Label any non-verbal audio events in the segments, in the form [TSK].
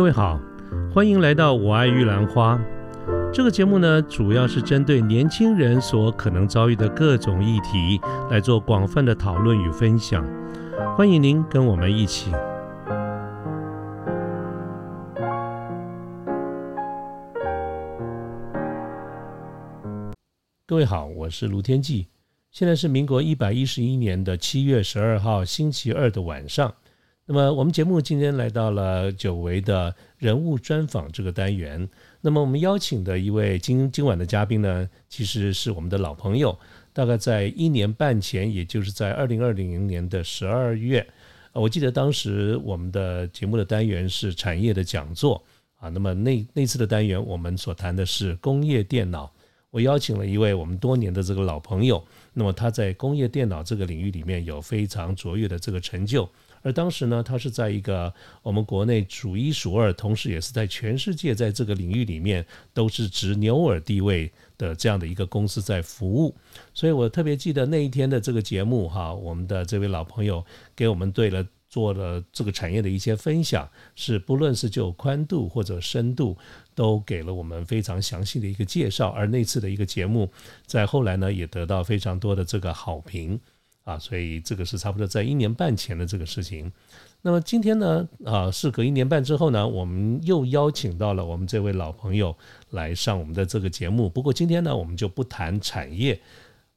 各位好，欢迎来到我爱玉兰花。这个节目呢，主要是针对年轻人所可能遭遇的各种议题来做广泛的讨论与分享。欢迎您跟我们一起。各位好，我是卢天记。现在是民国一百一十一年的七月十二号星期二的晚上。那么我们节目今天来到了久违的人物专访这个单元。那么我们邀请的一位今今晚的嘉宾呢，其实是我们的老朋友。大概在一年半前，也就是在二零二零年的十二月，我记得当时我们的节目的单元是产业的讲座啊。那么那那次的单元，我们所谈的是工业电脑。我邀请了一位我们多年的这个老朋友，那么他在工业电脑这个领域里面有非常卓越的这个成就。而当时呢，他是在一个我们国内数一数二，同时也是在全世界在这个领域里面都是执牛耳地位的这样的一个公司在服务，所以我特别记得那一天的这个节目哈，我们的这位老朋友给我们对了做了这个产业的一些分享，是不论是就宽度或者深度，都给了我们非常详细的一个介绍。而那次的一个节目，在后来呢也得到非常多的这个好评。啊，所以这个是差不多在一年半前的这个事情。那么今天呢，啊，事隔一年半之后呢，我们又邀请到了我们这位老朋友来上我们的这个节目。不过今天呢，我们就不谈产业，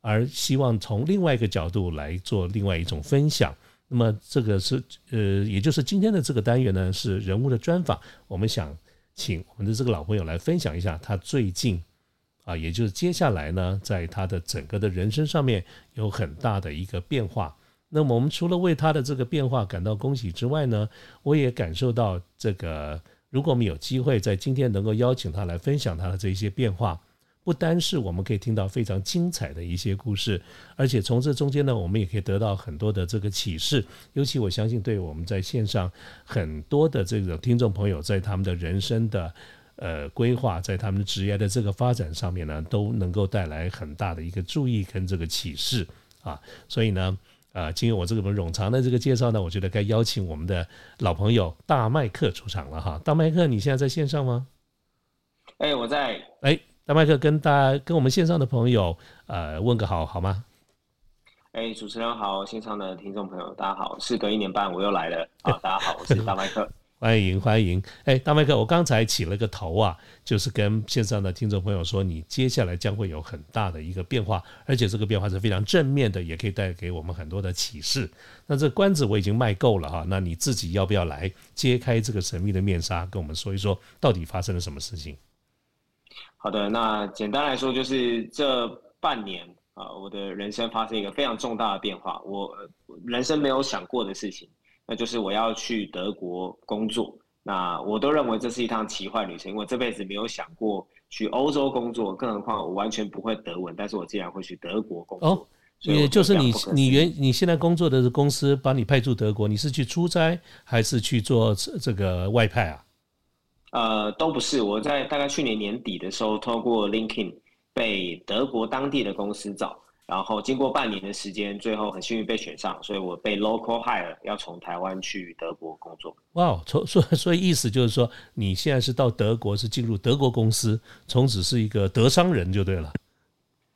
而希望从另外一个角度来做另外一种分享。那么这个是呃，也就是今天的这个单元呢，是人物的专访。我们想请我们的这个老朋友来分享一下他最近。啊，也就是接下来呢，在他的整个的人生上面有很大的一个变化。那么我们除了为他的这个变化感到恭喜之外呢，我也感受到这个，如果我们有机会在今天能够邀请他来分享他的这些变化，不单是我们可以听到非常精彩的一些故事，而且从这中间呢，我们也可以得到很多的这个启示。尤其我相信，对我们在线上很多的这个听众朋友，在他们的人生的。呃，规划在他们职业的这个发展上面呢，都能够带来很大的一个注意跟这个启示啊。所以呢，呃，经过我这个冗长的这个介绍呢，我觉得该邀请我们的老朋友大麦克出场了哈。大麦克，你现在在线上吗？哎，我在。哎，大麦克跟大家跟我们线上的朋友呃问个好好吗？哎，主持人好，线上的听众朋友大家好，事隔一年半我又来了 [LAUGHS] 啊，大家好，我是大麦克。欢迎欢迎，哎，大麦克，我刚才起了个头啊，就是跟线上的听众朋友说，你接下来将会有很大的一个变化，而且这个变化是非常正面的，也可以带给我们很多的启示。那这关子我已经卖够了哈，那你自己要不要来揭开这个神秘的面纱，跟我们说一说到底发生了什么事情？好的，那简单来说就是这半年啊，我的人生发生一个非常重大的变化，我人生没有想过的事情。那就是我要去德国工作，那我都认为这是一趟奇幻旅程，因为这辈子没有想过去欧洲工作，更何况我完全不会德文，但是我竟然会去德国工作。哦，也就是你你原你现在工作的公司把你派驻德国，你是去出差还是去做这个外派啊？呃，都不是，我在大概去年年底的时候，透过 LinkedIn 被德国当地的公司找。然后经过半年的时间，最后很幸运被选上，所以我被 local hire，要从台湾去德国工作。哇，从所所以意思就是说，你现在是到德国，是进入德国公司，从此是一个德商人就对了。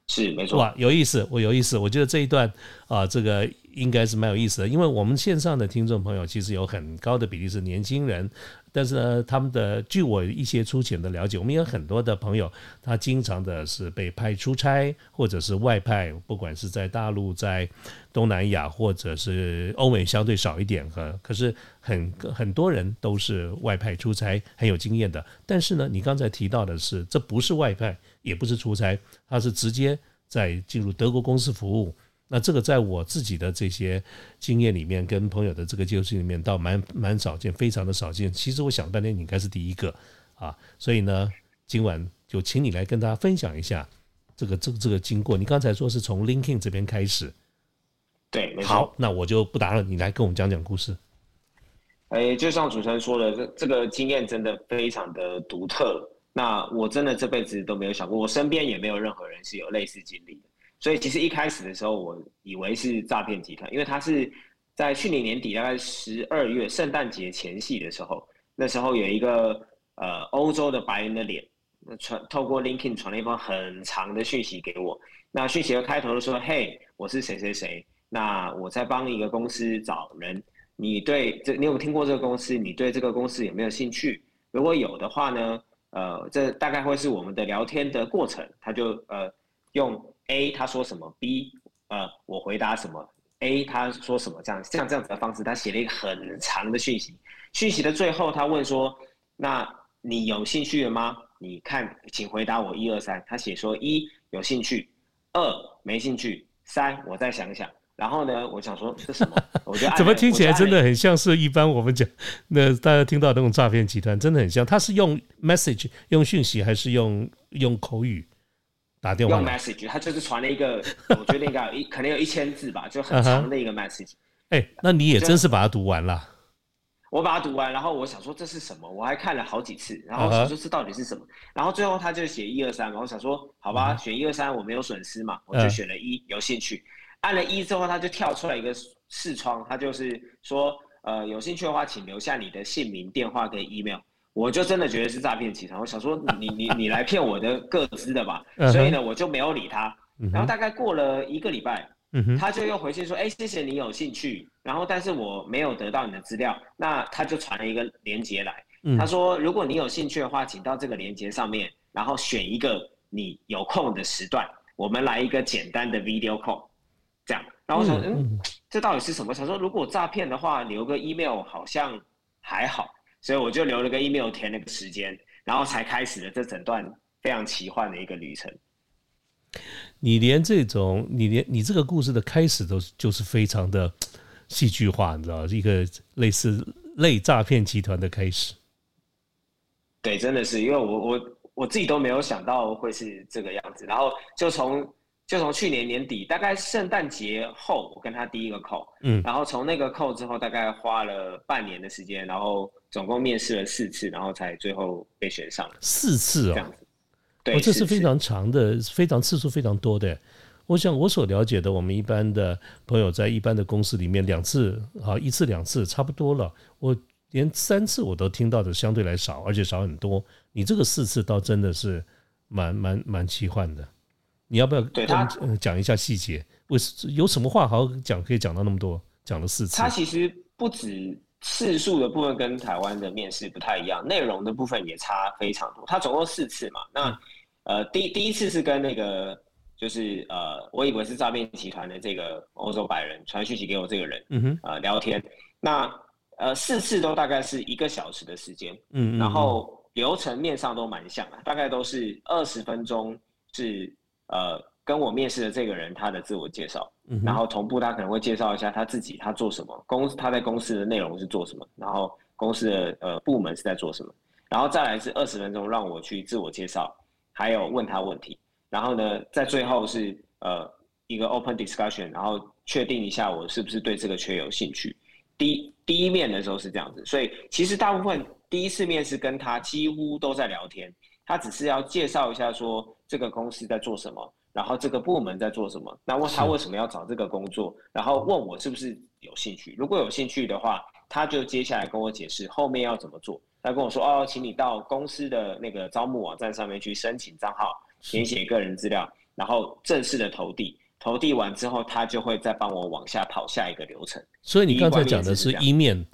是没错。哇，有意思，我有意思，我觉得这一段啊，这个。应该是蛮有意思的，因为我们线上的听众朋友其实有很高的比例是年轻人，但是呢，他们的据我一些粗浅的了解，我们有很多的朋友，他经常的是被派出差或者是外派，不管是在大陆、在东南亚或者是欧美相对少一点哈，可是很很多人都是外派出差很有经验的。但是呢，你刚才提到的是，这不是外派，也不是出差，他是直接在进入德国公司服务。那这个在我自己的这些经验里面，跟朋友的这个接触里面，倒蛮蛮少见，非常的少见。其实我想半天，你应该是第一个啊，所以呢，今晚就请你来跟大家分享一下这个这个这个经过。你刚才说是从 LinkedIn 这边开始，对，好，那我就不打扰，你来跟我们讲讲故事。哎，就像主持人说的，这这个经验真的非常的独特。那我真的这辈子都没有想过，我身边也没有任何人是有类似经历的。所以其实一开始的时候，我以为是诈骗集团，因为他是在去年年底大概十二月圣诞节前夕的时候，那时候有一个呃欧洲的白人的脸，传透过 LinkedIn 传了一封很长的讯息给我。那讯息的开头就说：“嘿，我是谁谁谁，那我在帮一个公司找人，你对这你有听过这个公司？你对这个公司有没有兴趣？如果有的话呢，呃，这大概会是我们的聊天的过程。他就呃用 A 他说什么，B 呃我回答什么，A 他说什么，这样像这样子的方式，他写了一个很长的讯息。讯息的最后他问说：那你有兴趣了吗？你看，请回答我一二三。他写说一有兴趣。”二没兴趣，三我再想想，然后呢，我想说是什么？[LAUGHS] 我觉得怎么听起来真的很像是一般我们讲那大家听到那种诈骗集团，真的很像。他是用 message 用讯息，还是用用口语打电话？用 message，他就是传了一个，我觉得应该有一可能有一千字吧，就很长的一个 message。哎，那你也真是把它读完了。我把它读完，然后我想说这是什么？我还看了好几次，然后想说这到底是什么？然后最后他就写一二三嘛，我想说好吧，选一二三我没有损失嘛，我就选了一，有兴趣。按了一之后，他就跳出来一个视窗，他就是说，呃，有兴趣的话，请留下你的姓名、电话跟 email。我就真的觉得是诈骗集团，我想说你你你来骗我的个资的吧，所以呢，我就没有理他。然后大概过了一个礼拜。他就又回信说：“哎，谢谢你有兴趣，然后但是我没有得到你的资料。”那他就传了一个链接来，他说：“如果你有兴趣的话，请到这个链接上面，然后选一个你有空的时段，我们来一个简单的 video call，这样。”然后我想：“嗯，这到底是什么？”想说如果诈骗的话，留个 email 好像还好，所以我就留了个 email 填了个时间，然后才开始了这整段非常奇幻的一个旅程。你连这种，你连你这个故事的开始都就是非常的戏剧化，你知道，一个类似类诈骗集团的开始。对，真的是，因为我我我自己都没有想到会是这个样子，然后就从就从去年年底，大概圣诞节后，我跟他第一个 call，嗯，然后从那个 call 之后，大概花了半年的时间，然后总共面试了四次，然后才最后被选上。四次哦，这样子。哦，这是非常长的，非常次数非常多的。我想我所了解的，我们一般的朋友在一般的公司里面，两次啊，一次两次差不多了。我连三次我都听到的相对来少，而且少很多。你这个四次倒真的是蛮蛮蛮奇幻的。你要不要对他讲一下细节？为有什么话好好讲，可以讲到那么多，讲了四次。他其实不止次数的部分跟台湾的面试不太一样，内容的部分也差非常多。他总共四次嘛，那。呃，第第一次是跟那个，就是呃，我以为是诈骗集团的这个欧洲白人传讯息给我这个人，嗯哼，呃，聊天，那呃四次都大概是一个小时的时间，嗯嗯，然后流程面上都蛮像的，大概都是二十分钟是呃跟我面试的这个人他的自我介绍，嗯，然后同步他可能会介绍一下他自己，他做什么，公他在公司的内容是做什么，然后公司的呃部门是在做什么，然后再来是二十分钟让我去自我介绍。还有问他问题，然后呢，在最后是呃一个 open discussion，然后确定一下我是不是对这个缺有兴趣。第第一面的时候是这样子，所以其实大部分第一次面试跟他几乎都在聊天，他只是要介绍一下说这个公司在做什么，然后这个部门在做什么，那问他为什么要找这个工作，然后问我是不是有兴趣。如果有兴趣的话，他就接下来跟我解释后面要怎么做。他跟我说：“哦，请你到公司的那个招募网站上面去申请账号，填写个人资料，然后正式的投递。投递完之后，他就会再帮我往下跑下一个流程。所以你刚才讲的是一面，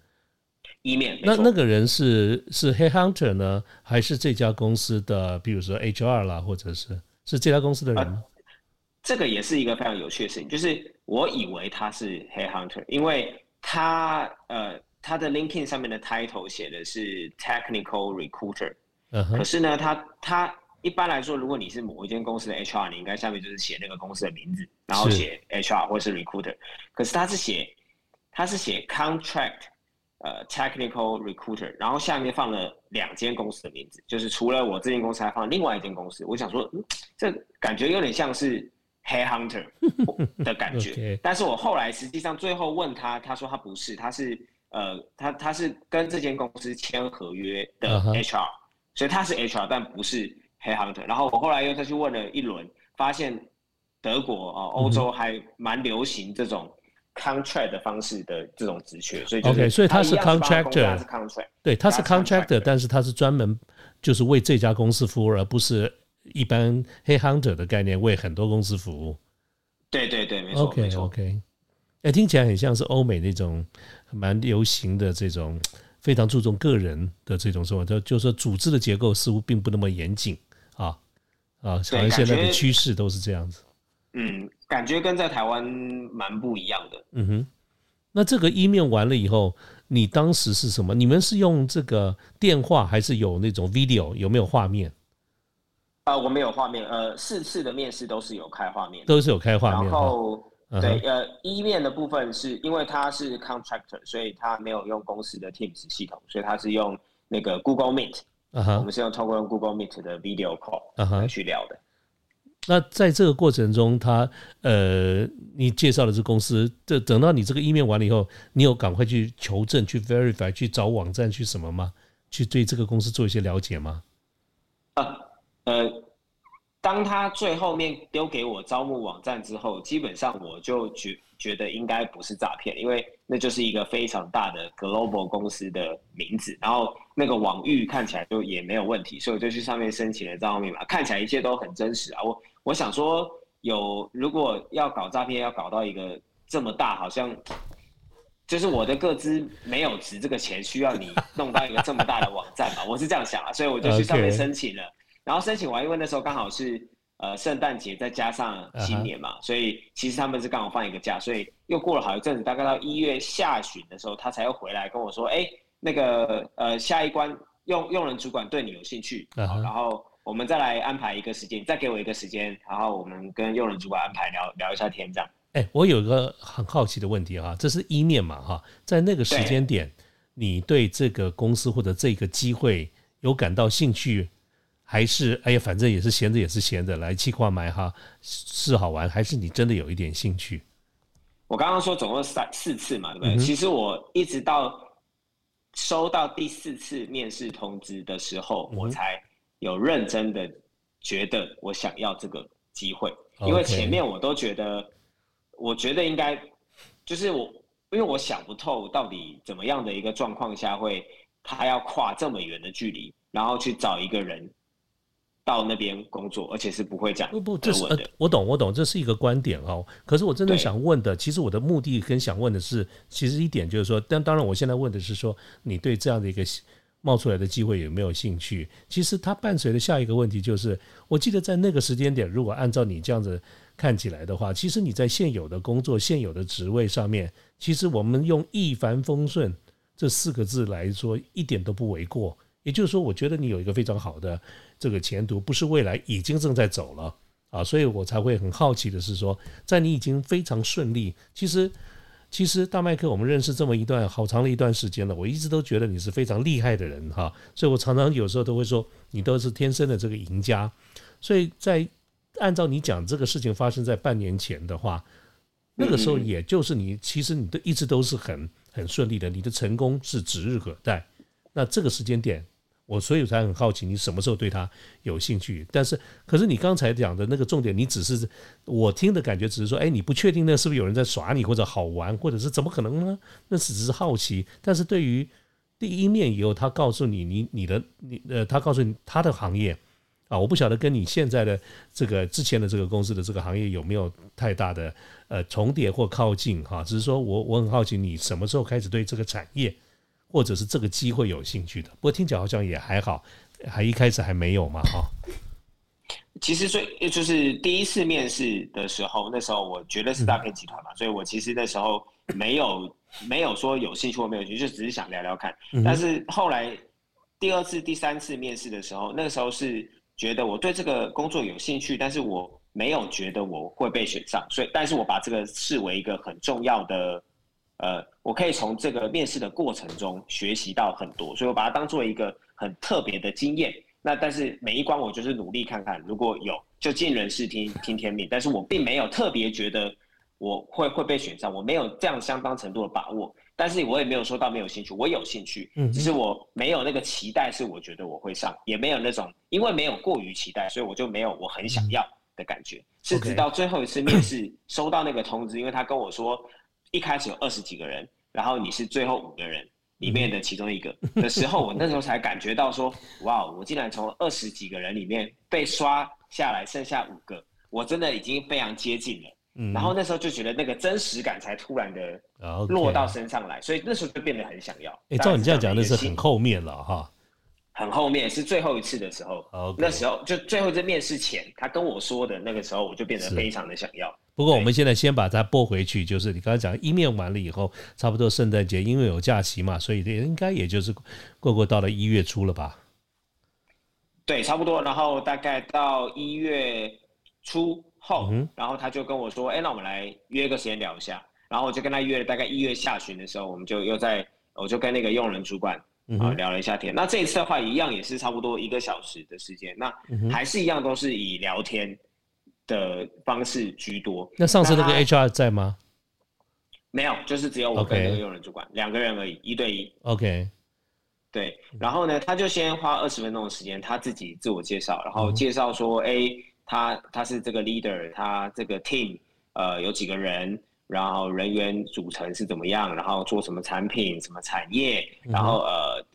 一面。那那个人是是 Head Hunter 呢，还是这家公司的，比如说 HR 啦，或者是是这家公司的人？这个也是一个非常有趣的事情，就是我以为他是 Head Hunter，因为他呃。”他的 LinkedIn 上面的 title 写的是 Technical Recruiter，可是呢，他他一般来说，如果你是某一间公司的 HR，你应该下面就是写那个公司的名字，然后写 HR 或是 Recruiter。可是他是写他是写 Contract，呃，Technical Recruiter，然后下面放了两间公司的名字，就是除了我这间公司，还放另外一间公司。我想说，这感觉有点像是 Head Hunter 的感觉。[LAUGHS] 但是我后来实际上最后问他，他说他不是，他是。呃，他他是跟这间公司签合约的 HR，所以他是 HR，但不是 Head Hunter。然后我后来又再去问了一轮，发现德国啊、欧洲还蛮流行这种 contract 的方式的这种职缺，所以 OK，所以他是 contractor，是 contract，对，他是 contractor，但是他是专门就是为这家公司服务，而不是一般黑 hunter 的概念为很多公司服务。对对对，没错，OK OK，哎，听起来很像是欧美那种蛮流行的这种 [TSK] 非常注重个人的这种生活，就就是说组织的结构似乎并不那么严谨啊啊，好像现在的趋势都是这样子。嗯，感觉跟在台湾蛮不一样的。嗯哼，那这个一面完了以后，你当时是什么？你们是用这个电话还是有那种 video？有没有画面？呃，我没有画面。呃，四次的面试都是有开画面，都是有开画面。然后，对，呃，一面的部分是因为他是 contractor，所以他没有用公司的 Teams 系统，所以他是用那个 Google Meet。我们是用通过用 Google Meet 的 video call 来去聊的。那在这个过程中，他呃，你介绍的这公司，这等到你这个一面完了以后，你有赶快去求证、去 verify、去找网站去什么吗？去对这个公司做一些了解吗？啊。呃，当他最后面丢给我招募网站之后，基本上我就觉觉得应该不是诈骗，因为那就是一个非常大的 global 公司的名字，然后那个网域看起来就也没有问题，所以我就去上面申请了账号密码，看起来一切都很真实啊。我我想说，有如果要搞诈骗，要搞到一个这么大，好像就是我的个资没有值这个钱，需要你弄到一个这么大的网站嘛？我是这样想啊，所以我就去上面申请了。然后申请完，因为那时候刚好是呃圣诞节，再加上新年嘛，所以其实他们是刚好放一个假，所以又过了好一阵子，大概到一月下旬的时候，他才又回来跟我说：“哎，那个呃下一关用用人主管对你有兴趣，然后我们再来安排一个时间，再给我一个时间，然后我们跟用人主管安排聊聊一下天这样。”哎，我有一个很好奇的问题哈，这是一面嘛哈，在那个时间点，你对这个公司或者这个机会有感到兴趣？还是哎呀，反正也是闲着，也是闲着，来气化买哈，是好玩，还是你真的有一点兴趣？我刚刚说总共三四次嘛，对不对？其实我一直到收到第四次面试通知的时候，我才有认真的觉得我想要这个机会，因为前面我都觉得，我觉得应该就是我，因为我想不透到底怎么样的一个状况下会他要跨这么远的距离，然后去找一个人。到那边工作，而且是不会讲不不，这是呃，我懂我懂，这是一个观点哦。可是我真的想问的，其实我的目的跟想问的是，其实一点就是说，但当然我现在问的是说，你对这样的一个冒出来的机会有没有兴趣？其实它伴随的下一个问题就是，我记得在那个时间点，如果按照你这样子看起来的话，其实你在现有的工作、现有的职位上面，其实我们用一帆风顺这四个字来说，一点都不为过。也就是说，我觉得你有一个非常好的这个前途，不是未来已经正在走了啊，所以我才会很好奇的是说，在你已经非常顺利，其实其实大麦克我们认识这么一段好长的一段时间了，我一直都觉得你是非常厉害的人哈，所以我常常有时候都会说你都是天生的这个赢家，所以在按照你讲这个事情发生在半年前的话，那个时候也就是你其实你都一直都是很很顺利的，你的成功是指日可待，那这个时间点。我所以才很好奇，你什么时候对他有兴趣？但是，可是你刚才讲的那个重点，你只是我听的感觉，只是说，哎，你不确定那是不是有人在耍你，或者好玩，或者是怎么可能呢？那只是好奇。但是对于第一面以后，他告诉你，你你的你呃，他告诉你他的行业啊，我不晓得跟你现在的这个之前的这个公司的这个行业有没有太大的呃重叠或靠近哈。只是说我我很好奇，你什么时候开始对这个产业？或者是这个机会有兴趣的，不过听起来好像也还好，还一开始还没有嘛，哈。其实最就是第一次面试的时候，那时候我觉得是诈骗集团嘛，所以我其实那时候没有没有说有兴趣或没有兴趣，就只是想聊聊看。但是后来第二次、第三次面试的时候，那个时候是觉得我对这个工作有兴趣，但是我没有觉得我会被选上，所以但是我把这个视为一个很重要的。呃，我可以从这个面试的过程中学习到很多，所以我把它当做一个很特别的经验。那但是每一关我就是努力看看，如果有就尽人事听听天命。但是我并没有特别觉得我会会被选上，我没有这样相当程度的把握。但是我也没有说到没有兴趣，我有兴趣，嗯，只是我没有那个期待，是我觉得我会上，也没有那种因为没有过于期待，所以我就没有我很想要的感觉。是直到最后一次面试收到那个通知，因为他跟我说。一开始有二十几个人，然后你是最后五个人里面的其中一个的时候，我那时候才感觉到说，[LAUGHS] 哇，我竟然从二十几个人里面被刷下来，剩下五个，我真的已经非常接近了。然后那时候就觉得那个真实感才突然的落到身上来，所以那时候就变得很想要。哎，照你这样讲，那是很后面了哈。很后面是最后一次的时候，那时候就最后一次面试前，他跟我说的那个时候，我就变得非常的想要。不过我们现在先把它拨回去，就是你刚才讲一面完了以后，差不多圣诞节因为有假期嘛，所以应该也就是过过到了一月初了吧？对，差不多。然后大概到一月初后，然后他就跟我说：“哎，那我们来约个时间聊一下。”然后我就跟他约了，大概一月下旬的时候，我们就又在，我就跟那个用人主管。啊，聊了一下天。那这一次的话，一样也是差不多一个小时的时间。那还是一样，都是以聊天的方式居多。那上次那个 HR 在吗？没有，就是只有我跟那个用人主管两个人而已，一对一。OK。对，然后呢，他就先花二十分钟的时间，他自己自我介绍，然后介绍说：“哎，他他是这个 leader，他这个 team 呃有几个人。”然后人员组成是怎么样？然后做什么产品、什么产业？然后呃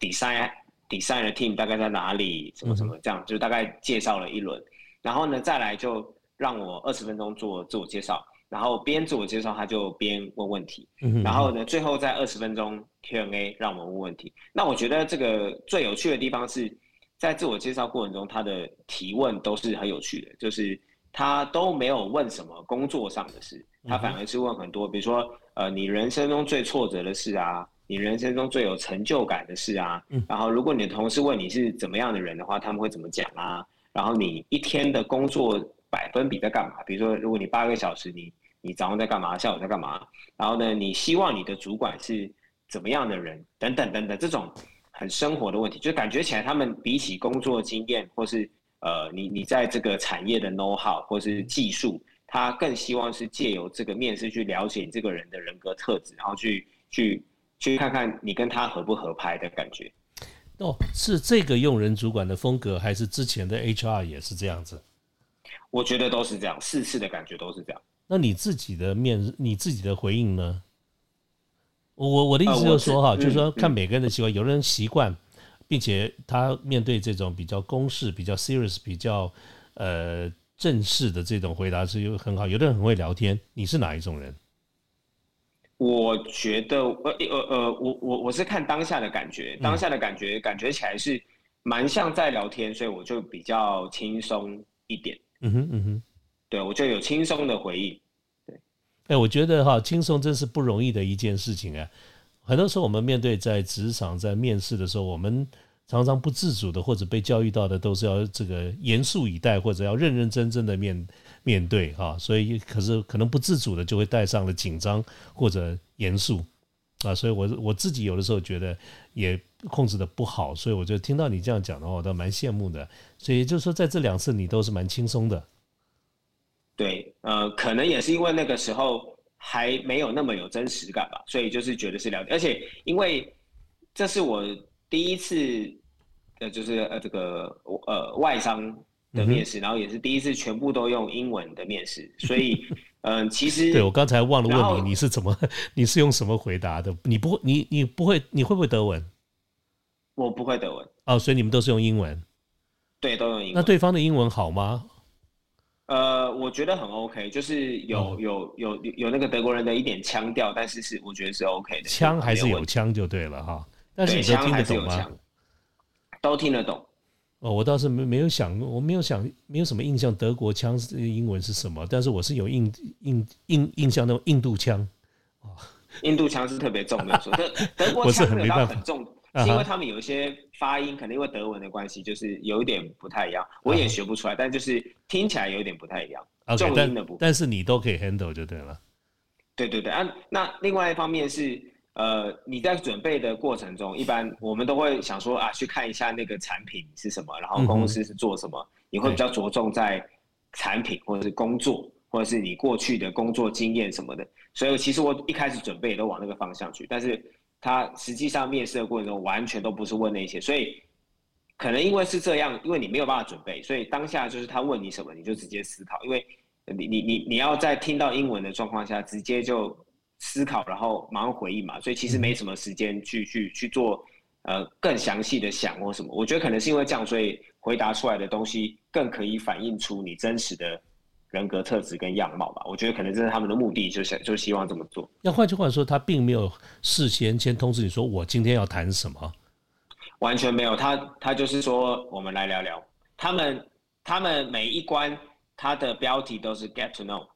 ，design design 的 team 大概在哪里？什么什么这样，就大概介绍了一轮。然后呢，再来就让我二十分钟做自我介绍。然后边自我介绍，他就边问问题。然后呢，最后在二十分钟 Q&A 让我们问问题。那我觉得这个最有趣的地方是在自我介绍过程中，他的提问都是很有趣的，就是他都没有问什么工作上的事。他反而是问很多，比如说，呃，你人生中最挫折的事啊，你人生中最有成就感的事啊，然后如果你的同事问你是怎么样的人的话，他们会怎么讲啊？然后你一天的工作百分比在干嘛？比如说，如果你八个小时，你你早上在干嘛，下午在干嘛？然后呢，你希望你的主管是怎么样的人？等等等等，这种很生活的问题，就感觉起来他们比起工作经验，或是呃，你你在这个产业的 know how 或是技术。他更希望是借由这个面试去了解你这个人的人格特质，然后去去去看看你跟他合不合拍的感觉。哦，是这个用人主管的风格，还是之前的 HR 也是这样子？我觉得都是这样，四次的感觉都是这样。那你自己的面，你自己的回应呢？我我的意思就是说哈，就是说看每个人的习惯，有的人习惯，并且他面对这种比较公式、比较 serious、比较呃。正式的这种回答是又很好，有的人很会聊天。你是哪一种人？我觉得，呃呃呃，我我我是看当下的感觉，当下的感觉感觉起来是蛮像在聊天，所以我就比较轻松一点。嗯哼嗯哼，对我就有轻松的回应。对，哎，我觉得哈，轻松真是不容易的一件事情啊。很多时候我们面对在职场在面试的时候，我们。常常不自主的，或者被教育到的，都是要这个严肃以待，或者要认认真真的面面对哈。所以，可是可能不自主的就会带上了紧张或者严肃啊。所以我我自己有的时候觉得也控制的不好，所以我就听到你这样讲的话，我倒蛮羡慕的。所以就是说，在这两次你都是蛮轻松的。对，呃，可能也是因为那个时候还没有那么有真实感吧，所以就是觉得是了解，而且因为这是我。第一次，呃，就是呃，这个呃外商的面试，然后也是第一次全部都用英文的面试，所以，嗯，其实对我刚才忘了问你，你是怎么，你是用什么回答的？你不会，你你不会，你会不会德文？我不会德文。哦，所以你们都是用英文？对，都用英文。那对方的英文好吗？呃，我觉得很 OK，就是有有有有那个德国人的一点腔调，但是是我觉得是 OK 的，腔还是有腔就对了哈。但是你都听得懂吗？都听得懂。哦，我倒是没没有想，我没有想，没有什么印象。德国腔英文是什么？但是我是有印印印印象那种印度腔。哦，印度腔是特别重的，说德 [LAUGHS] 德国腔没办法很重，是因为他们有一些发音，可能因为德文的关系，就是有一点不太一样。我也学不出来，但就是听起来有点不太一样。重音的部分，但是你都可以 handle 就对了。对对对，啊，那另外一方面是。呃，你在准备的过程中，一般我们都会想说啊，去看一下那个产品是什么，然后公司是做什么，你会比较着重在产品或者是工作，或者是你过去的工作经验什么的。所以其实我一开始准备都往那个方向去，但是他实际上面试的过程中完全都不是问那些，所以可能因为是这样，因为你没有办法准备，所以当下就是他问你什么，你就直接思考，因为你你你你要在听到英文的状况下直接就。思考，然后马上回应嘛，所以其实没什么时间去去去做呃更详细的想或什么。我觉得可能是因为这样，所以回答出来的东西更可以反映出你真实的人格特质跟样貌吧。我觉得可能这是他们的目的，就想就希望这么做。那换句话说，他并没有事先先通知你说我今天要谈什么，完全没有。他他就是说我们来聊聊。他们他们每一关他的标题都是 get to know。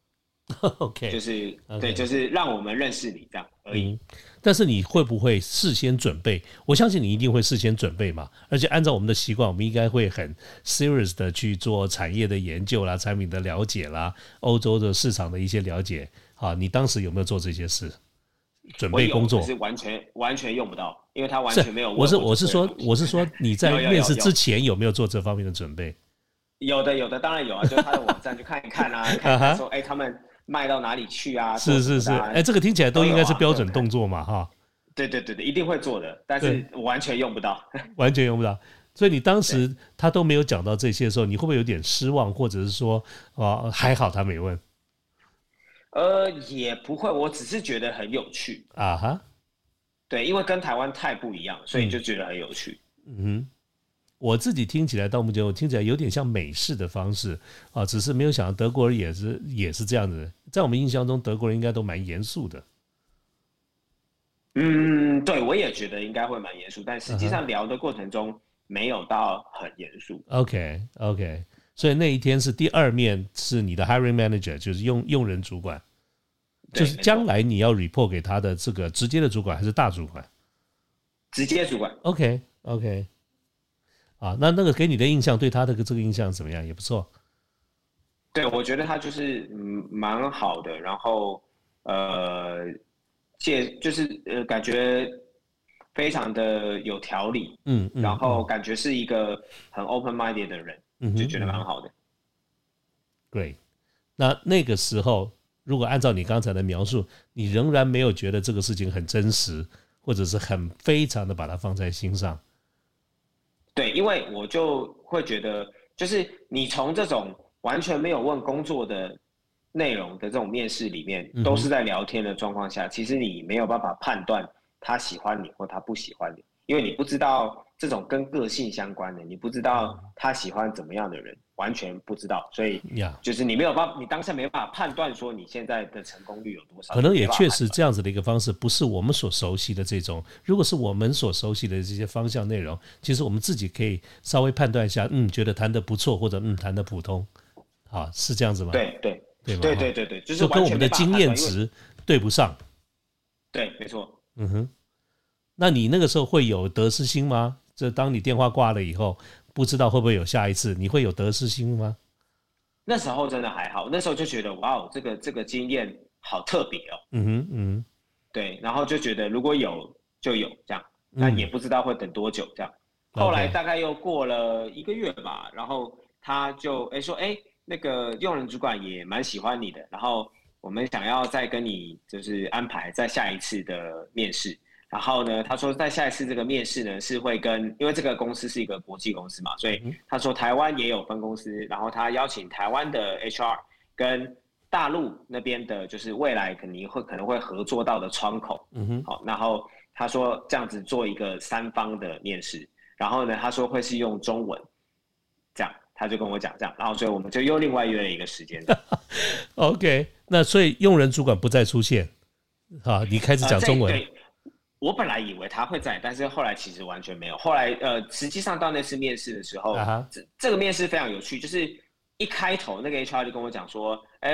[LAUGHS] OK，就是对，就是让我们认识你这样而已。但是你会不会事先准备？我相信你一定会事先准备嘛。而且按照我们的习惯，我们应该会很 serious 的去做产业的研究啦、产品的了解啦、欧洲的市场的一些了解。啊，你当时有没有做这些事？准备工作是完全完全用不到，因为他完全没有。我是我是说我是说 [LAUGHS] 你在面试之前有没有做这方面的准备？有的有的当然有啊，就他的网站去看一看啊，[LAUGHS] 看看说哎他们。卖到哪里去啊？是是是，哎，这个听起来都应该是标准动作嘛，哈。对对对对，一定会做的，但是完全用不到，[LAUGHS] 完全用不到。所以你当时他都没有讲到这些的时候，你会不会有点失望，或者是说啊还好他没问？呃，也不会，我只是觉得很有趣啊哈。对，因为跟台湾太不一样，所以就觉得很有趣。嗯哼。我自己听起来到目前，我听起来有点像美式的方式啊，只是没有想到德国人也是也是这样子。在我们印象中，德国人应该都蛮严肃的。嗯，对，我也觉得应该会蛮严肃，但实际上聊的过程中没有到很严肃。OK，OK，所以那一天是第二面，是你的 hiring manager，就是用用人主管，就是将来你要 report 给他的这个直接的主管还是大主管？直接主管。OK，OK。啊，那那个给你的印象，对他的这个印象怎么样？也不错。对，我觉得他就是嗯蛮好的，然后呃，借就是呃感觉非常的有条理，嗯，然后感觉是一个很 open minded 的人，嗯，就觉得蛮好的。对，那那个时候，如果按照你刚才的描述，你仍然没有觉得这个事情很真实，或者是很非常的把它放在心上。对，因为我就会觉得，就是你从这种完全没有问工作的内容的这种面试里面，都是在聊天的状况下，其实你没有办法判断他喜欢你或他不喜欢你，因为你不知道这种跟个性相关的，你不知道他喜欢怎么样的人。完全不知道，所以就是你没有办法，你当下没办法判断说你现在的成功率有多少。可能也确实这样子的一个方式，不是我们所熟悉的这种。如果是我们所熟悉的这些方向内容，其实我们自己可以稍微判断一下，嗯，觉得谈的不错，或者嗯谈的普通，啊，是这样子吗？对对对对对对对，就跟我们的经验值对不上。对，没错。嗯哼，那你那个时候会有得失心吗？这当你电话挂了以后。不知道会不会有下一次？你会有得失心吗？那时候真的还好，那时候就觉得哇哦，这个这个经验好特别哦。嗯哼嗯，对，然后就觉得如果有就有这样，但也不知道会等多久这样。后来大概又过了一个月吧，然后他就哎说哎那个用人主管也蛮喜欢你的，然后我们想要再跟你就是安排再下一次的面试。然后呢，他说在下一次这个面试呢是会跟，因为这个公司是一个国际公司嘛，所以他说台湾也有分公司，然后他邀请台湾的 HR 跟大陆那边的，就是未来肯定会可能会合作到的窗口，嗯哼，好，然后他说这样子做一个三方的面试，然后呢，他说会是用中文，这样他就跟我讲这样，然后所以我们就又另外约了一个时间，[LAUGHS] OK，那所以用人主管不再出现，啊，你开始讲中文。我本来以为他会在，但是后来其实完全没有。后来呃，实际上到那次面试的时候，这这个面试非常有趣，就是一开头那个 HR 就跟我讲说：“哎，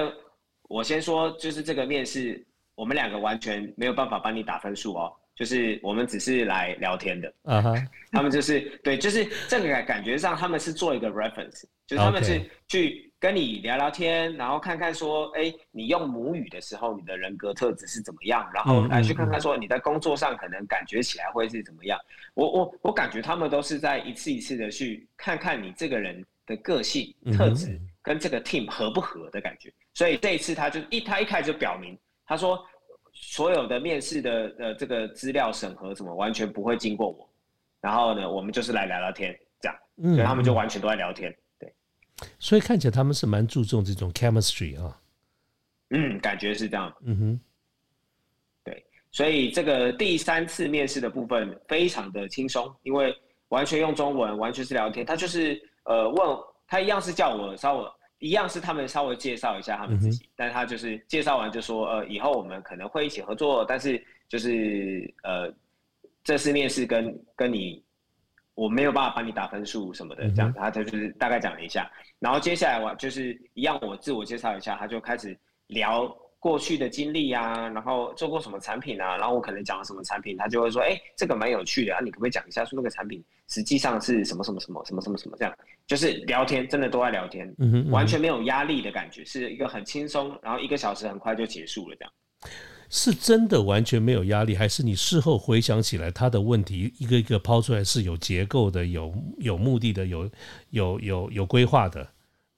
我先说，就是这个面试，我们两个完全没有办法帮你打分数哦，就是我们只是来聊天的。”啊哈，他们就是对，就是这个感感觉上，他们是做一个 reference，就是他们是去。跟你聊聊天，然后看看说，哎，你用母语的时候，你的人格特质是怎么样？然后来去看看说，你在工作上可能感觉起来会是怎么样？我我我感觉他们都是在一次一次的去看看你这个人的个性特质跟这个 team 合不合的感觉。所以这一次他就一他一开始就表明，他说所有的面试的呃这个资料审核什么完全不会经过我，然后呢，我们就是来聊聊天这样，所以他们就完全都在聊天。对所以看起来他们是蛮注重这种 chemistry 啊，嗯，感觉是这样。嗯哼，对所以这个第三次面试的部分非常的轻松，因为完全用中文，完全是聊天。他就是呃问他一样是叫我稍微一样是他们稍微介绍一下他们自己，但他就是介绍完就说呃以后我们可能会一起合作，但是就是呃这次面试跟跟你我没有办法帮你打分数什么的这样，他就是大概讲了一下，然后接下来我就是一样我自我介绍一下，他就开始聊。过去的经历啊，然后做过什么产品啊，然后我可能讲了什么产品，他就会说，哎，这个蛮有趣的啊，你可不可以讲一下，说那个产品实际上是什么什么什么什么什么什么这样，就是聊天，真的都在聊天，完全没有压力的感觉，是一个很轻松，然后一个小时很快就结束了这样。是真的完全没有压力，还是你事后回想起来，他的问题一个一个抛出来是有结构的、有有目的的、有有有有规划的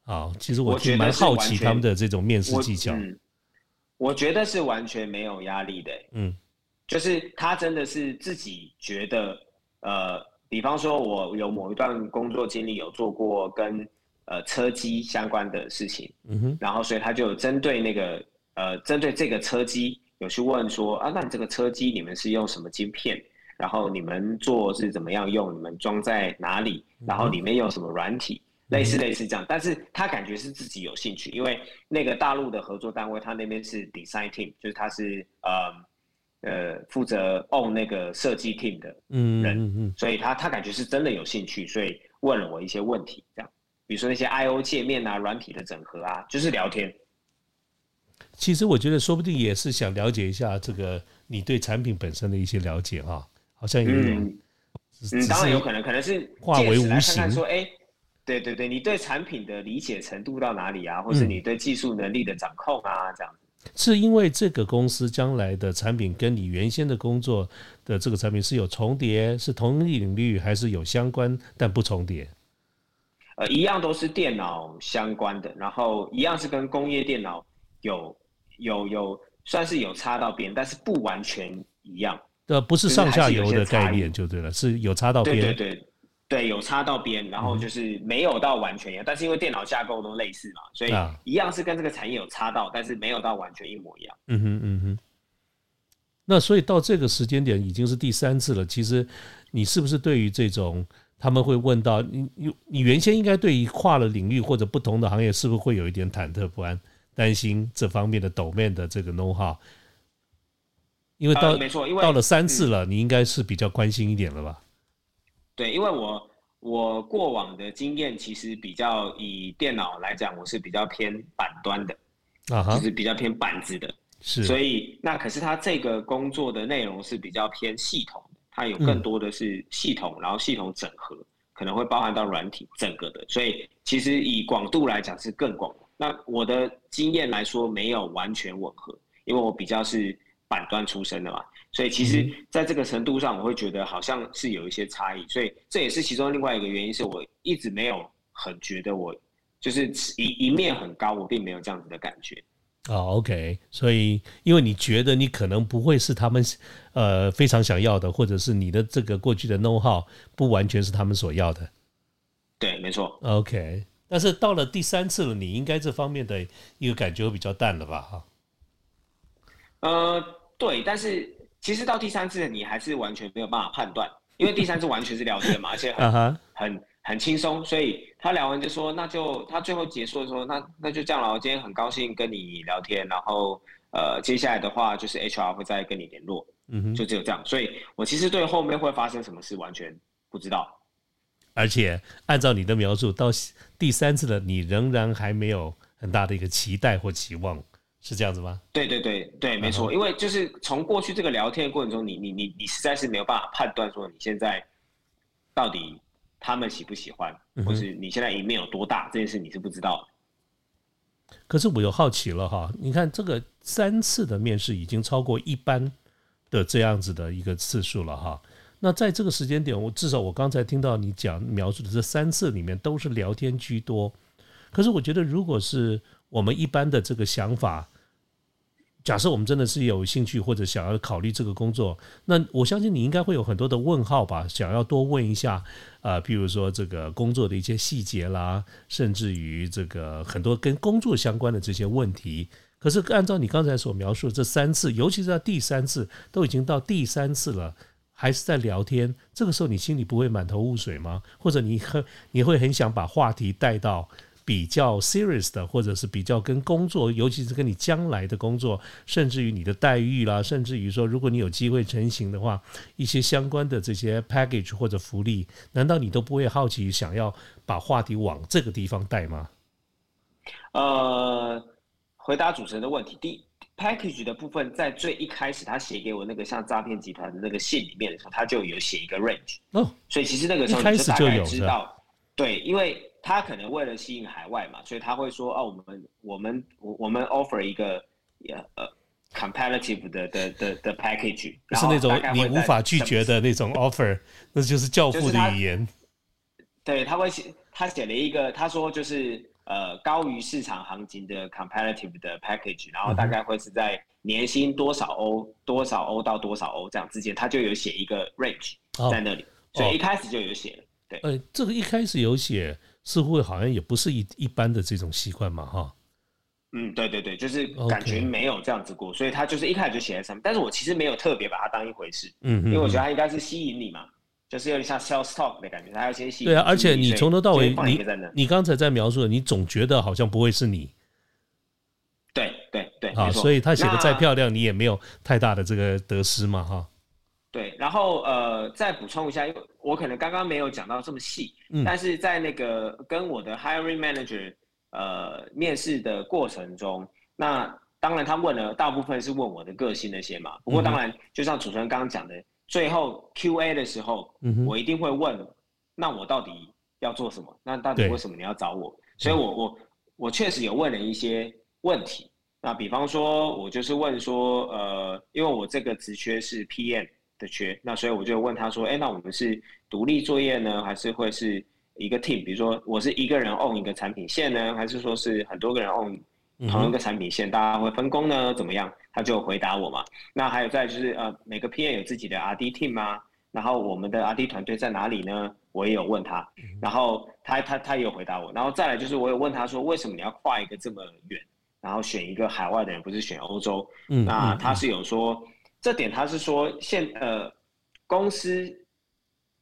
啊？其实我蛮好奇他们的这种面试技巧。我觉得是完全没有压力的，嗯，就是他真的是自己觉得，呃，比方说我有某一段工作经历有做过跟呃车机相关的事情，嗯哼，然后所以他就针对那个呃针对这个车机有去问说啊，那你这个车机你们是用什么晶片？然后你们做是怎么样用？你们装在哪里？然后里面用什么软体？类似类似这样，但是他感觉是自己有兴趣，因为那个大陆的合作单位，他那边是 design team，就是他是呃呃负责 own 那个设计 team 的人，所以他他感觉是真的有兴趣，所以问了我一些问题，这样，比如说那些 I O 界面啊、软体的整合啊，就是聊天。其实我觉得说不定也是想了解一下这个你对产品本身的一些了解哈，好像有点，嗯，当然有可能，可能是化为无形，说哎。对对对，你对产品的理解程度到哪里啊？或是你对技术能力的掌控啊？这样是因为这个公司将来的产品跟你原先的工作的这个产品是有重叠，是同一领域，还是有相关但不重叠？呃，一样都是电脑相关的，然后一样是跟工业电脑有有有算是有插到边，但是不完全一样。呃，不是上下游的概念就对了，是有插到边。对对对。对，有插到边，然后就是没有到完全一样，但是因为电脑架构都类似嘛，所以一样是跟这个产业有插到，但是没有到完全一模一样。嗯哼嗯哼。那所以到这个时间点已经是第三次了。其实你是不是对于这种他们会问到你你你原先应该对于跨了领域或者不同的行业，是不是会有一点忐忑不安，担心这方面的抖面的这个 know how？因为到没错，因为到了三次了，你应该是比较关心一点了吧？对，因为我我过往的经验其实比较以电脑来讲，我是比较偏板端的，啊就是比较偏板子的，是。所以那可是他这个工作的内容是比较偏系统，它有更多的是系统，然后系统整合可能会包含到软体整个的，所以其实以广度来讲是更广。那我的经验来说没有完全吻合，因为我比较是板端出身的嘛。所以其实，在这个程度上，我会觉得好像是有一些差异，所以这也是其中另外一个原因，是我一直没有很觉得我就是一一面很高，我并没有这样子的感觉。哦，OK，所以因为你觉得你可能不会是他们呃非常想要的，或者是你的这个过去的 know how 不完全是他们所要的。对，没错。OK，但是到了第三次了，你应该这方面的一个感觉会比较淡了吧？哈。呃，对，但是。其实到第三次，你还是完全没有办法判断，因为第三次完全是聊天嘛，而且很 [LAUGHS] 很很轻松，所以他聊完就说，那就他最后结束的时候，那那就这样了。我今天很高兴跟你聊天，然后呃，接下来的话就是 HR 会再跟你联络，嗯哼，就只有这样。所以我其实对后面会发生什么事完全不知道。而且按照你的描述，到第三次了，你仍然还没有很大的一个期待或期望。是这样子吗？对对对对，没错。因为就是从过去这个聊天的过程中，你你你你实在是没有办法判断说你现在到底他们喜不喜欢，或是你现在赢面有多大，这件事你是不知道的。可是我又好奇了哈，你看这个三次的面试已经超过一般的这样子的一个次数了哈。那在这个时间点，我至少我刚才听到你讲描述的这三次里面都是聊天居多。可是我觉得，如果是我们一般的这个想法，假设我们真的是有兴趣或者想要考虑这个工作，那我相信你应该会有很多的问号吧？想要多问一下，呃，譬如说这个工作的一些细节啦，甚至于这个很多跟工作相关的这些问题。可是按照你刚才所描述，这三次，尤其是在第三次，都已经到第三次了，还是在聊天，这个时候你心里不会满头雾水吗？或者你很你会很想把话题带到？比较 serious 的，或者是比较跟工作，尤其是跟你将来的工作，甚至于你的待遇啦，甚至于说，如果你有机会成型的话，一些相关的这些 package 或者福利，难道你都不会好奇，想要把话题往这个地方带吗？呃，回答主持人的问题，第一 package 的部分，在最一开始他写给我那个像诈骗集团的那个信里面的时候，他就有写一个 range 哦，所以其实那个时候开始就有知道，对，因为。他可能为了吸引海外嘛，所以他会说：“哦，我们我们我我们 offer 一个呃 competitive 的的的的 package，是那种你无法拒绝的那种 offer，那就是教父的语言。”对，他会写他写了一个，他说就是呃高于市场行情的 competitive 的 package，然后大概会是在年薪多少欧多少欧到多少欧这样之间，他就有写一个 range 在那里，所以一开始就有写了。对，呃，这个一开始有写。似乎好像也不是一一般的这种习惯嘛，哈。嗯，对对对，就是感觉没有这样子过，所以他就是一开始就写在上面。但是我其实没有特别把它当一回事，嗯，因为我觉得他应该是吸引你嘛，就是有点像 sales talk 的感觉，他要先吸引。对啊，而且你从头到尾，你你刚才在描述的，你总觉得好像不会是你。对对对，啊，所以他写的再漂亮，你也没有太大的这个得失嘛，哈。对，然后呃，再补充一下，因为我可能刚刚没有讲到这么细，嗯，但是在那个跟我的 hiring manager 呃面试的过程中，那当然他问了大部分是问我的个性那些嘛，不过当然就像主持人刚刚讲的，最后 Q&A 的时候，嗯我一定会问，那我到底要做什么？那到底为什么你要找我？所以我我我确实有问了一些问题，那比方说，我就是问说，呃，因为我这个职缺是 PM。的缺，那所以我就问他说：“哎，那我们是独立作业呢，还是会是一个 team？比如说我是一个人 own 一个产品线呢，还是说是很多个人 own 同一个产品线，大家会分工呢？怎么样？”他就回答我嘛。那还有再就是呃，每个 PM 有自己的 RD team 吗？然后我们的 RD 团队在哪里呢？我也有问他，然后他他他也有回答我。然后再来就是我有问他说：“为什么你要跨一个这么远，然后选一个海外的人，不是选欧洲？”那他是有说。这点他是说，现呃公司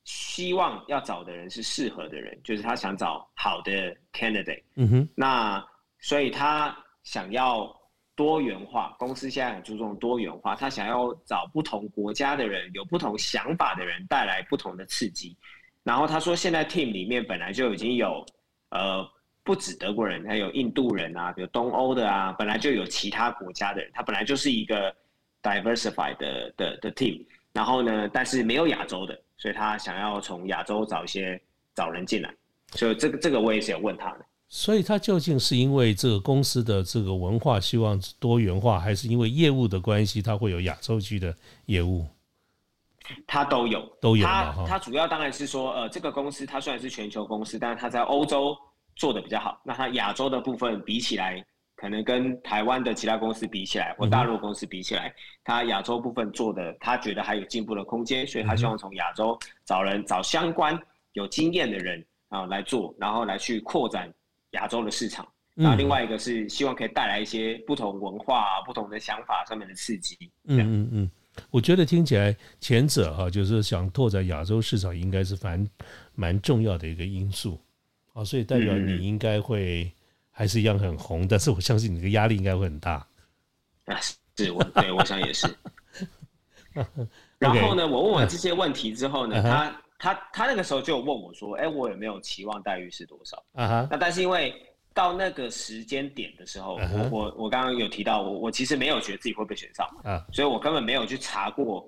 希望要找的人是适合的人，就是他想找好的 candidate。嗯哼。那所以他想要多元化，公司现在很注重多元化，他想要找不同国家的人，有不同想法的人，带来不同的刺激。然后他说，现在 team 里面本来就已经有呃不止德国人，还有印度人啊，比如东欧的啊，本来就有其他国家的人，他本来就是一个。Diversify 的的的 team，然后呢，但是没有亚洲的，所以他想要从亚洲找一些找人进来，所以这个这个我也是有问他的。所以他究竟是因为这个公司的这个文化希望多元化，还是因为业务的关系，他会有亚洲区的业务？他都有，都有。他他主要当然是说，呃，这个公司它虽然是全球公司，但是它在欧洲做的比较好，那它亚洲的部分比起来。可能跟台湾的其他公司比起来，或大陆公司比起来，他亚洲部分做的，他觉得还有进步的空间，所以他希望从亚洲找人，找相关有经验的人啊来做，然后来去扩展亚洲的市场。那另外一个是希望可以带来一些不同文化、不同的想法上面的刺激。嗯嗯嗯，我觉得听起来前者哈，就是想拓展亚洲市场，应该是蛮蛮重要的一个因素啊，所以代表你应该会。还是一样很红，但是我相信你的压力应该会很大。啊，是我对我想也是。[LAUGHS] 然后呢，我问完这些问题之后呢，[LAUGHS] 他他他那个时候就问我说：“哎，我有没有期望待遇是多少？”啊哈。那但是因为到那个时间点的时候，我我我刚刚有提到，我我其实没有觉得自己会被选上啊，所以我根本没有去查过，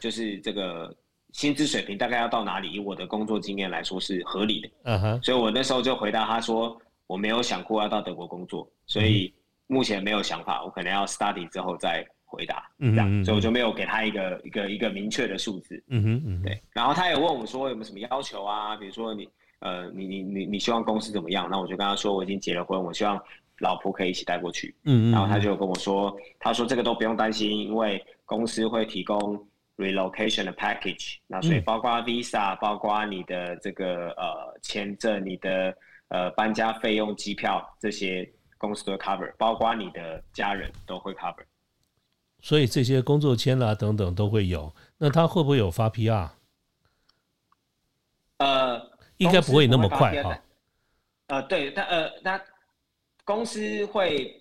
就是这个薪资水平大概要到哪里，以我的工作经验来说是合理的。嗯哼。所以我那时候就回答他说。我没有想过要到德国工作，所以目前没有想法。我可能要 study 之后再回答，这样，所以我就没有给他一个一个一个明确的数字。嗯哼，嗯，对。然后他也问我说有没有什么要求啊？比如说你呃，你你你你希望公司怎么样？那我就跟他说我已经结了婚，我希望老婆可以一起带过去。嗯嗯，然后他就跟我说，他说这个都不用担心，因为公司会提供 relocation 的 package，那所以包括 visa，包括你的这个呃签证、你的呃搬家费用、机票这些公司都会 cover，包括你的家人都会 cover。所以这些工作签啦等等都会有。那他会不会有发 PR？呃，应该不会那么快哈。呃，对，他呃，那公司会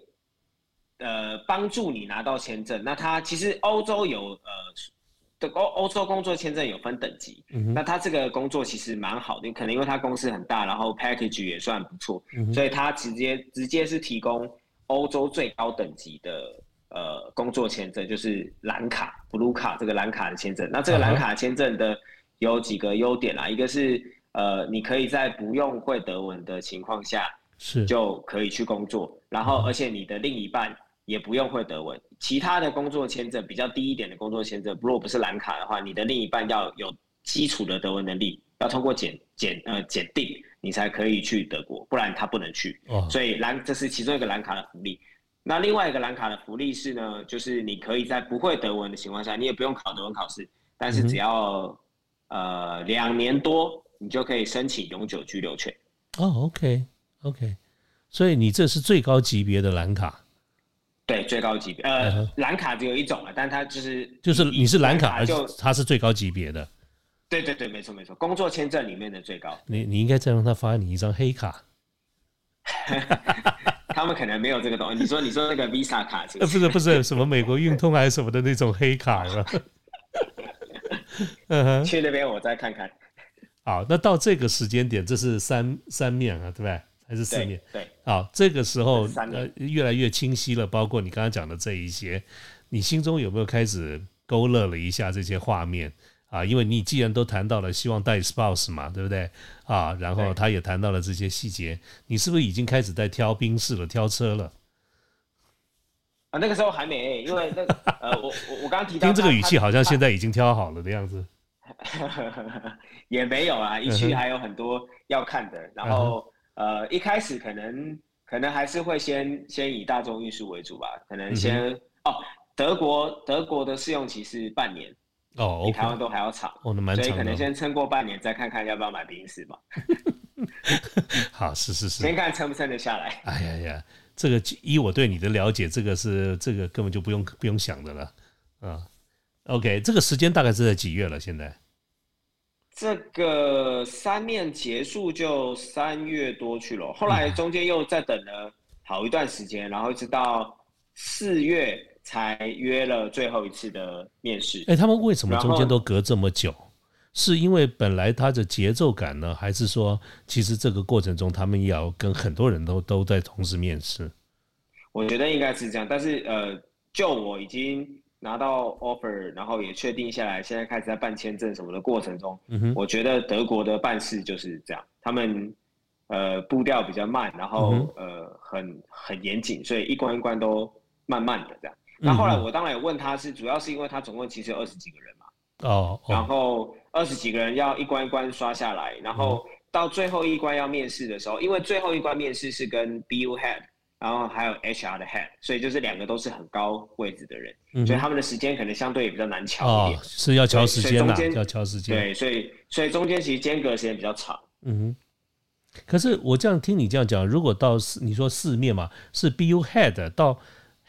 呃帮助你拿到签证。那他其实欧洲有呃的欧欧洲工作签证有分等级，嗯那他这个工作其实蛮好的，可能因为他公司很大，然后 package 也算不错，嗯所以他直接直接是提供欧洲最高等级的呃工作签证，就是蓝卡 blue 卡这个蓝卡的签证。那这个蓝卡签证的有几个优点啦，一个是呃你可以在不用会德文的情况下是就可以去工作，然后而且你的另一半也不用会德文。其他的工作签证比较低一点的工作签证，如果不是蓝卡的话，你的另一半要有基础的德文能力，要通过检检呃检定，你才可以去德国，不然他不能去。哦，所以蓝这是其中一个蓝卡的福利。那另外一个蓝卡的福利是呢，就是你可以在不会德文的情况下，你也不用考德文考试，但是只要、呃两年多，你就可以申请永久居留权。哦，OK OK，所以你这是最高级别的蓝卡，对，最高级别，嗯呃哼，蓝卡只有一种啊，但它就是就是你是蓝卡，而就它是最高级别的。对对对，没错没错，工作签证里面的最高，你你应该再让他发你一张黑卡，[LAUGHS] 他们可能没有这个东西。你说你说那个 Visa 卡是呃，不是？不是不是什么美国运通还是什么的那种黑卡是吧？[LAUGHS] 嗯，去那边我再看看。好，那到这个时间点，这是三三面啊，对不对？还是四对面？对，好，这个时候呃越来越清晰了，包括你刚刚讲的这一些，你心中有没有开始勾勒了一下这些画面啊？因为你既然都谈到了希望带 spouse 嘛，对不对？啊，然后他也谈到了这些细节，你是不是已经开始在挑兵士了、挑车了？啊，那个时候还没，因为那个 [LAUGHS] 呃，我我我刚刚提到听这个语气，好像现在在已经挑好了的样子。[LAUGHS] 也没有啊，一区还有很多要看的。然后呃，一开始可能可能还是会先先以大众运输为主吧，可能先、嗯哦，德国德国的试用期是半年，哦比台湾都还要长。哦，那蛮所以。可能先撑过半年，再看看要不要买宾士嘛，[LAUGHS] 好，是是是先。看撑不撑得下来。哎呀呀，这个依我对你的了解，这个是这个根本就不用不用想的了啊。OK，这个时间大概是在几月了？现在这个三面结束就三月多去了，后来中间又再等了好一段时间，然后一直到四月才约了最后一次的面试。哎，他们为什么中间都隔这么久？是因为本来他的节奏感呢，还是说其实这个过程中他们要跟很多人都都在同时面试？我觉得应该是这样，但是呃，就我已经拿到 offer，然后也确定下来，现在开始在办签证什么的过程中，嗯，我觉得德国的办事就是这样，他们呃步调比较慢，然后、嗯呃很很严谨，所以一关一关都慢慢的这样。那后来我当然也问他是，主要是因为他总共其实有二十几个人嘛，哦然哦，后二十几个人要一关一关刷下来，然嗯后到最后一关要面试的时候，因为最后一关面试是跟 BU head，然后还有 HR 的 head，所以就是两个都是很高位置的人，嗯所以他们的时间可能相对也比较难敲一哦点。，是要调时间啦，所以中间要调时间。对，所以所以中间其实间隔时间比较长。嗯哼。可是我这样听你这样讲，如果到四，你说四面嘛，是 BU head 到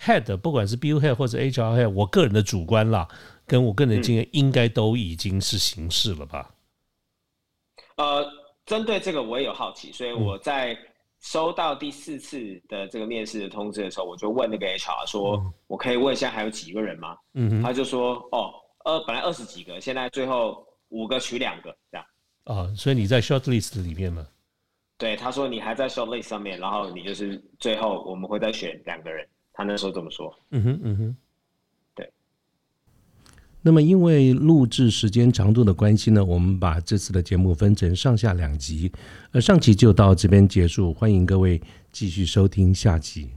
head，不管是 BU head 或者 HR head，我个人的主观啦，跟我个人的经验，应该都已经是形式了吧？呃，针对这个我也有好奇，所以嗯我在收到第四次的这个面试的通知的时候，我就问那个 HR 说，我可以问一下还有几个人吗？嗯哼，他就说，哦，呃，本来二十几个，现在最后五个取两个这样。啊，所以你在 short list 里面吗？对，他说你还在 short list 上面，然后你就是最后我们会再选两个人。他那时候这么说。嗯哼，嗯哼，对。那么，因为录制时间长度的关系呢，我们把这次的节目分成上下两集，呃上集就到这边结束，欢迎各位继续收听下集。